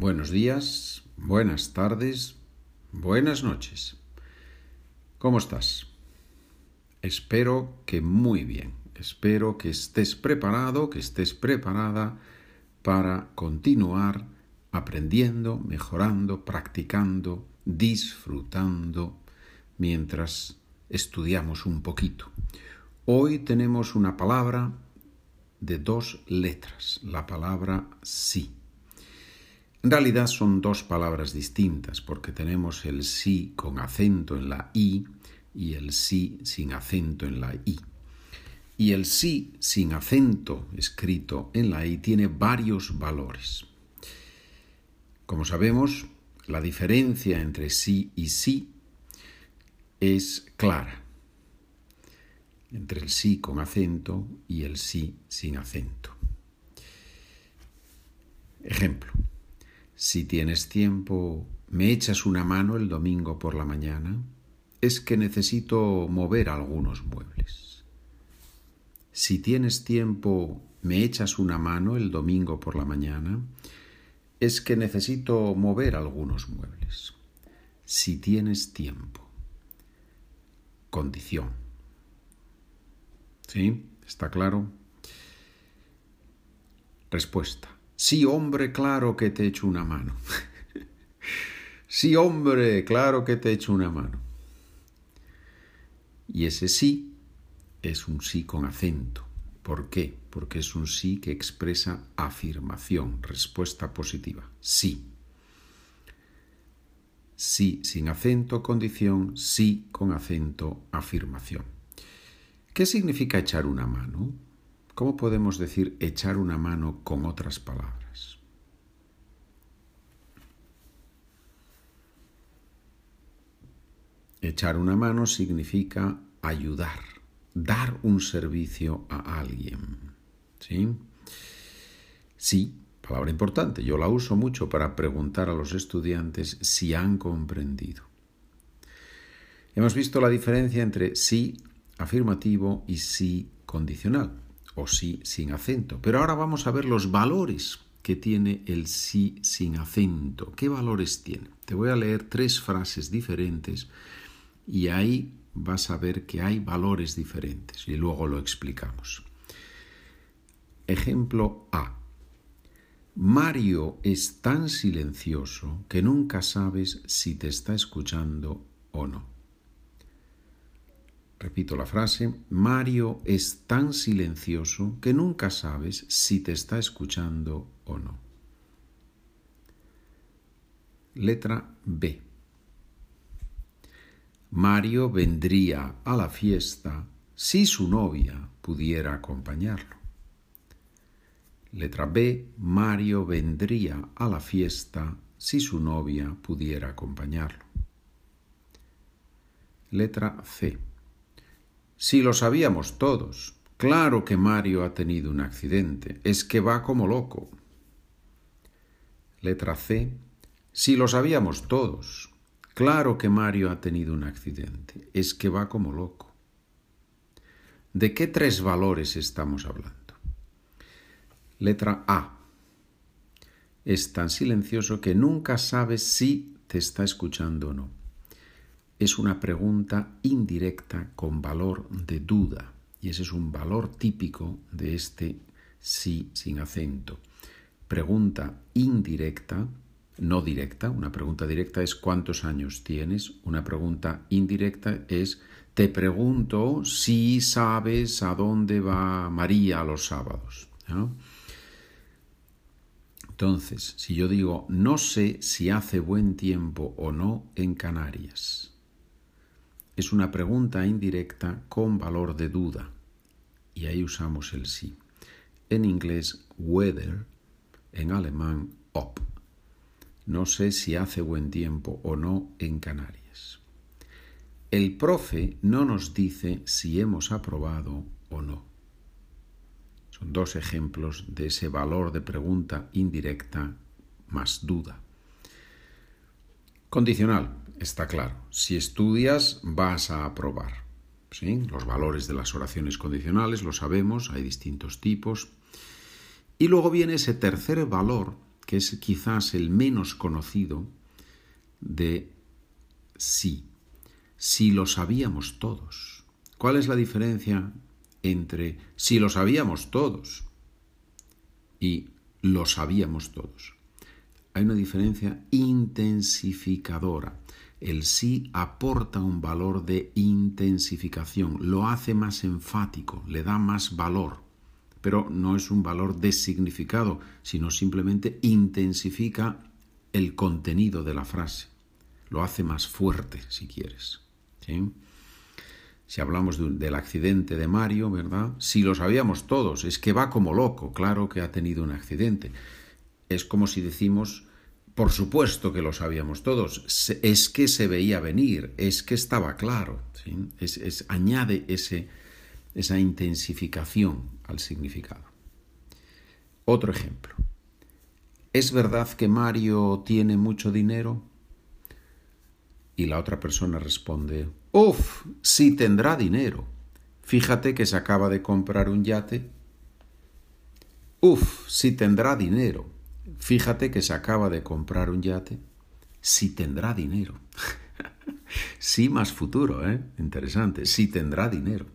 buenos días, buenas tardes, buenas noches. ¿Cómo estás? Espero que muy bien. Espero que estés preparado, que estés preparada para continuar aprendiendo, mejorando, practicando, disfrutando mientras estudiamos un poquito. Hoy tenemos una palabra de dos letras, la palabra sí. En realidad son dos palabras distintas porque tenemos el sí con acento en la i y el sí sin acento en la i. Y el sí sin acento escrito en la i tiene varios valores. Como sabemos, la diferencia entre sí y sí es clara entre el sí con acento y el sí sin acento. Ejemplo, si tienes tiempo, ¿me echas una mano el domingo por la mañana? Es que necesito mover algunos muebles. Si tienes tiempo, ¿me echas una mano el domingo por la mañana? Es que necesito mover algunos muebles. Si tienes tiempo. Condición ¿Sí? ¿Está claro? Respuesta. Sí, hombre, claro que te echo una mano. sí, hombre, claro que te echo una mano. Y ese sí es un sí con acento. ¿Por qué? Porque es un sí que expresa afirmación, respuesta positiva. Sí. Sí sin acento, condición, sí con acento, afirmación. ¿Qué significa echar una mano? ¿Cómo podemos decir echar una mano con otras palabras? Echar una mano significa ayudar, dar un servicio a alguien. ¿Sí? Sí, palabra importante. Yo la uso mucho para preguntar a los estudiantes si han comprendido. Hemos visto la diferencia entre sí afirmativo y sí condicional o sí sin acento. Pero ahora vamos a ver los valores que tiene el sí sin acento. ¿Qué valores tiene? Te voy a leer tres frases diferentes y ahí vas a ver que hay valores diferentes y luego lo explicamos. Ejemplo A. Mario es tan silencioso que nunca sabes si te está escuchando o no. Repito la frase, Mario es tan silencioso que nunca sabes si te está escuchando o no. Letra B. Mario vendría a la fiesta si su novia pudiera acompañarlo. Letra B. Mario vendría a la fiesta si su novia pudiera acompañarlo. Letra C. Si lo sabíamos todos. Claro que Mario ha tenido un accidente. Es que va como loco. Letra C. Si lo sabíamos todos. Claro que Mario ha tenido un accidente. Es que va como loco. ¿De qué tres valores estamos hablando? Letra A. Es tan silencioso que nunca sabes si te está escuchando o no es una pregunta indirecta con valor de duda, y ese es un valor típico de este sí sin acento. Pregunta indirecta, no directa, una pregunta directa es ¿cuántos años tienes? Una pregunta indirecta es te pregunto si sabes a dónde va María los sábados. Entonces, si yo digo no sé si hace buen tiempo o no en Canarias, es una pregunta indirecta con valor de duda. Y ahí usamos el sí. En inglés, whether, en alemán, ob. No sé si hace buen tiempo o no en Canarias. El profe no nos dice si hemos aprobado o no. Son dos ejemplos de ese valor de pregunta indirecta más duda. Condicional está claro. Si estudias, vas a aprobar. ¿sí? Los valores de las oraciones condicionales lo sabemos, hay distintos tipos. Y luego viene ese tercer valor que es quizás el menos conocido de sí. Si lo sabíamos todos. ¿Cuál es la diferencia entre si lo sabíamos todos y lo sabíamos todos? Hay una diferencia intensificadora. El sí aporta un valor de intensificación, lo hace más enfático, le da más valor, pero no es un valor de significado, sino simplemente intensifica el contenido de la frase, lo hace más fuerte, si quieres. Si hablamos del accidente de Mario, ¿verdad? Si lo sabíamos todos, es que va como loco, claro que ha tenido un accidente. Es como si decimos, por supuesto que lo sabíamos todos, es que se veía venir, es que estaba claro. Añade esa intensificación al significado. Otro ejemplo. ¿Es verdad que Mario tiene mucho dinero? Y la otra persona responde, Uf, sí tendrá dinero. Fíjate que se acaba de comprar un yate. Uf, sí tendrá dinero. Fíjate que se acaba de comprar un yate. Si tendrá dinero. sí más futuro, ¿eh? Interesante. Si tendrá dinero.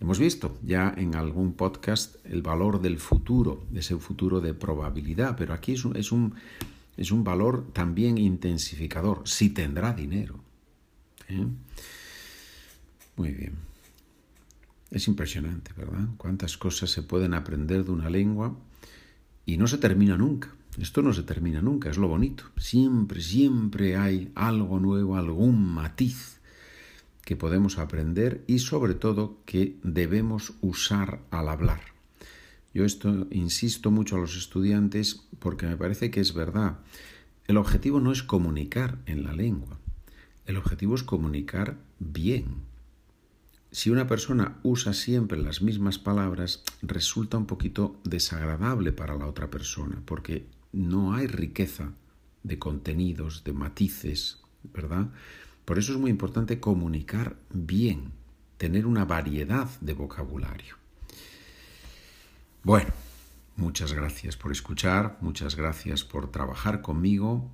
Hemos visto ya en algún podcast el valor del futuro, ese futuro de probabilidad, pero aquí es un, es un, es un valor también intensificador. Si tendrá dinero. ¿eh? Muy bien. Es impresionante, ¿verdad? Cuántas cosas se pueden aprender de una lengua y no se termina nunca. Esto no se termina nunca, es lo bonito. Siempre, siempre hay algo nuevo, algún matiz que podemos aprender y sobre todo que debemos usar al hablar. Yo esto insisto mucho a los estudiantes porque me parece que es verdad. El objetivo no es comunicar en la lengua, el objetivo es comunicar bien, si una persona usa siempre las mismas palabras, resulta un poquito desagradable para la otra persona, porque no hay riqueza de contenidos, de matices, ¿verdad? Por eso es muy importante comunicar bien, tener una variedad de vocabulario. Bueno, muchas gracias por escuchar, muchas gracias por trabajar conmigo.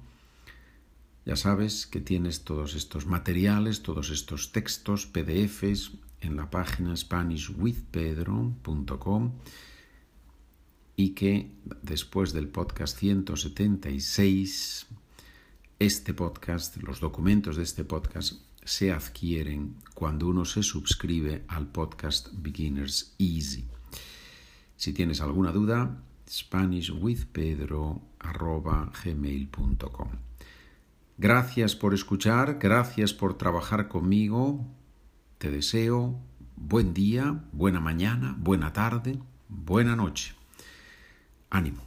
Ya sabes que tienes todos estos materiales, todos estos textos, PDFs, en la página SpanishWithPedro.com y que después del podcast 176, este podcast, los documentos de este podcast se adquieren cuando uno se suscribe al podcast Beginners Easy. Si tienes alguna duda, SpanishWithPedro.gmail.com Gracias por escuchar, gracias por trabajar conmigo. Te deseo buen día, buena mañana, buena tarde, buena noche. Ánimo.